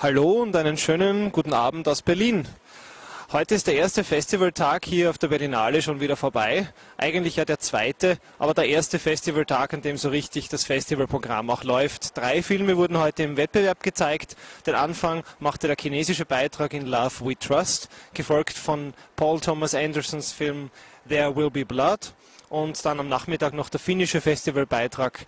Hallo und einen schönen guten Abend aus Berlin. Heute ist der erste Festivaltag hier auf der Berlinale schon wieder vorbei. Eigentlich ja der zweite, aber der erste Festivaltag, an dem so richtig das Festivalprogramm auch läuft. Drei Filme wurden heute im Wettbewerb gezeigt. Den Anfang machte der chinesische Beitrag in Love We Trust, gefolgt von Paul Thomas Andersons Film There Will Be Blood und dann am Nachmittag noch der finnische Festivalbeitrag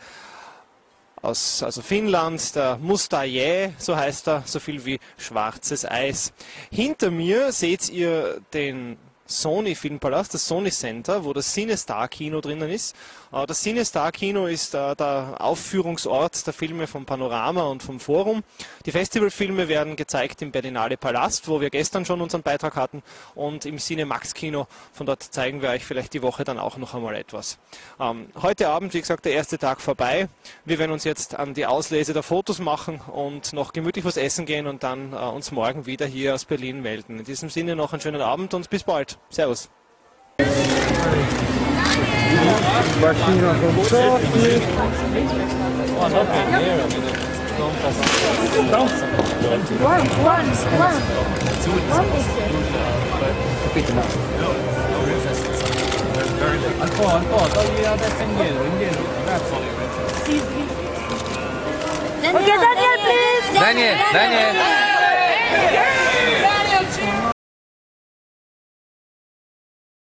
aus also Finnland, der Mustaje, so heißt er, so viel wie schwarzes Eis. Hinter mir seht ihr den Sony Filmpalast, das Sony Center, wo das CineStar Kino drinnen ist. Äh, das CineStar Kino ist äh, der Aufführungsort der Filme vom Panorama und vom Forum. Die Festivalfilme werden gezeigt im Berlinale Palast, wo wir gestern schon unseren Beitrag hatten, und im Cinemax Kino. Von dort zeigen wir euch vielleicht die Woche dann auch noch einmal etwas. Ähm, heute Abend, wie gesagt, der erste Tag vorbei. Wir werden uns jetzt an die Auslese der Fotos machen und noch gemütlich was essen gehen und dann äh, uns morgen wieder hier aus Berlin melden. In diesem Sinne noch einen schönen Abend und bis bald. Servus. Daniel, Daniel, please! Daniel, Daniel! Daniel, Daniel!